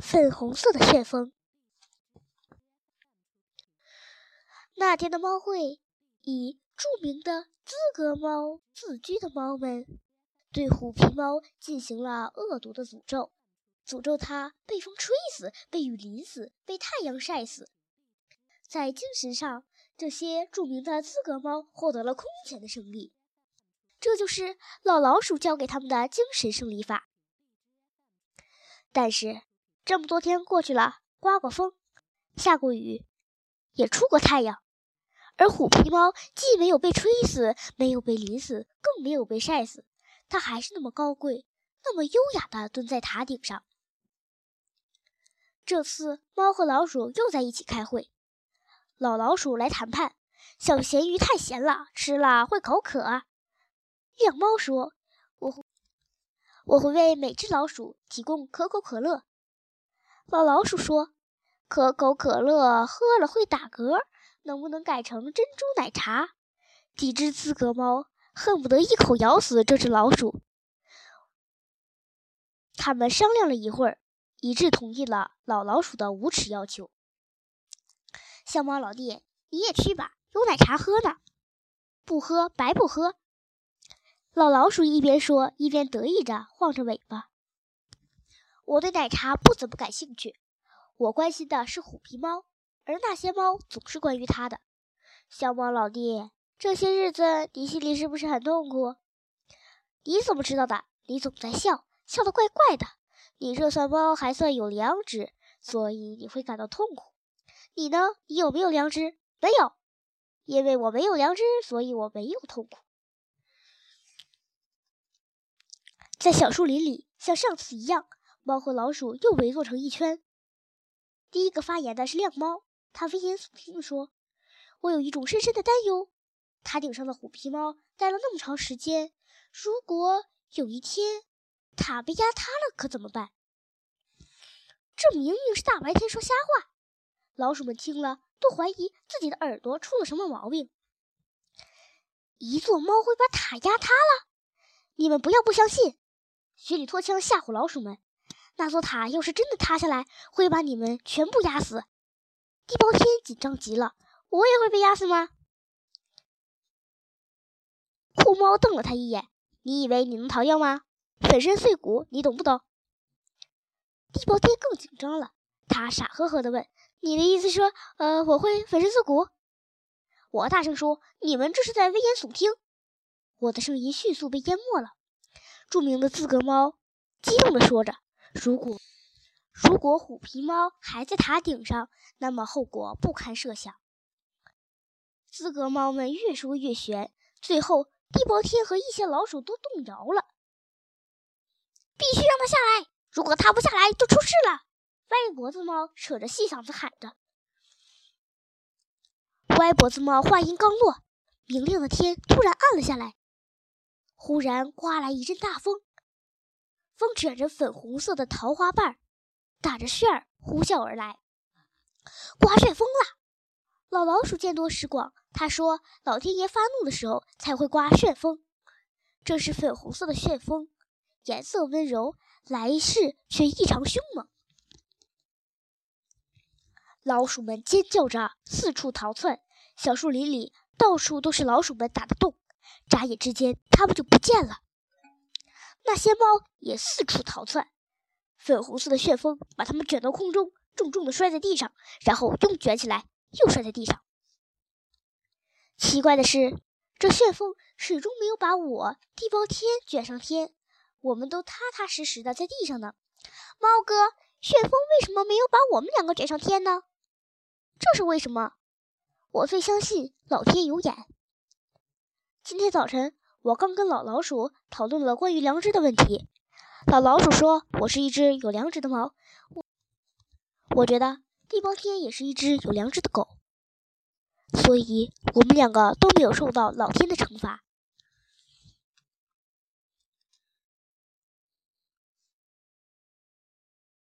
粉红色的旋风。那天的猫会以著名的资格猫自居的猫们，对虎皮猫进行了恶毒的诅咒，诅咒它被风吹死、被雨淋死、被太阳晒死。在精神上，这些著名的资格猫获得了空前的胜利。这就是老老鼠教给他们的精神胜利法。但是，这么多天过去了，刮过风，下过雨，也出过太阳，而虎皮猫既没有被吹死，没有被淋死，更没有被晒死，它还是那么高贵，那么优雅地蹲在塔顶上。这次，猫和老鼠又在一起开会。老老鼠来谈判，小咸鱼太咸了，吃了会口渴。亮猫说：“我会我会为每只老鼠提供可口可乐。”老老鼠说：“可口可乐喝了会打嗝，能不能改成珍珠奶茶？”几只资格猫恨不得一口咬死这只老鼠。他们商量了一会儿，一致同意了老老鼠的无耻要求。小猫老弟，你也去吧，有奶茶喝呢。不喝白不喝。老老鼠一边说，一边得意着晃着尾巴。我对奶茶不怎么感兴趣，我关心的是虎皮猫，而那些猫总是关于它的。小猫老弟，这些日子你心里是不是很痛苦？你怎么知道的？你总在笑，笑得怪怪的。你这算猫还算有良知，所以你会感到痛苦。你呢？你有没有良知？没有，因为我没有良知，所以我没有痛苦。在小树林里，像上次一样，猫和老鼠又围坐成一圈。第一个发言的是亮猫，他危言耸听地说：“我有一种深深的担忧，塔顶上的虎皮猫待了那么长时间，如果有一天塔被压塌了，可怎么办？这明明是大白天说瞎话。”老鼠们听了，都怀疑自己的耳朵出了什么毛病。一座猫会把塔压塌了？你们不要不相信！雪里拖枪吓唬老鼠们。那座塔要是真的塌下来，会把你们全部压死。地包天紧张极了，我也会被压死吗？酷猫瞪了他一眼：“你以为你能逃掉吗？粉身碎骨，你懂不懂？”地包天更紧张了，他傻呵呵地问。你的意思说，呃，我会粉身碎骨？我大声说：“你们这是在危言耸听！”我的声音迅速被淹没了。著名的资格猫激动地说着：“如果如果虎皮猫还在塔顶上，那么后果不堪设想。”资格猫们越说越悬，最后地包天和一些老鼠都动摇了。必须让它下来！如果它不下来，就出事了。歪脖子猫扯着细嗓子喊着：“歪脖子猫！”话音刚落，明亮的天突然暗了下来。忽然刮来一阵大风，风卷着粉红色的桃花瓣，打着旋儿呼啸而来。刮旋风了！老老鼠见多识广，他说：“老天爷发怒的时候才会刮旋风。这是粉红色的旋风，颜色温柔，来势却异常凶猛。”老鼠们尖叫着四处逃窜，小树林里到处都是老鼠们打的洞，眨眼之间，它们就不见了。那些猫也四处逃窜，粉红色的旋风把它们卷到空中，重重地摔在地上，然后又卷起来，又摔在地上。奇怪的是，这旋风始终没有把我地包天卷上天，我们都踏踏实实的在地上呢。猫哥，旋风为什么没有把我们两个卷上天呢？这是为什么？我最相信老天有眼。今天早晨，我刚跟老老鼠讨论了关于良知的问题。老老鼠说：“我是一只有良知的猫。”我我觉得地包天也是一只有良知的狗。所以，我们两个都没有受到老天的惩罚。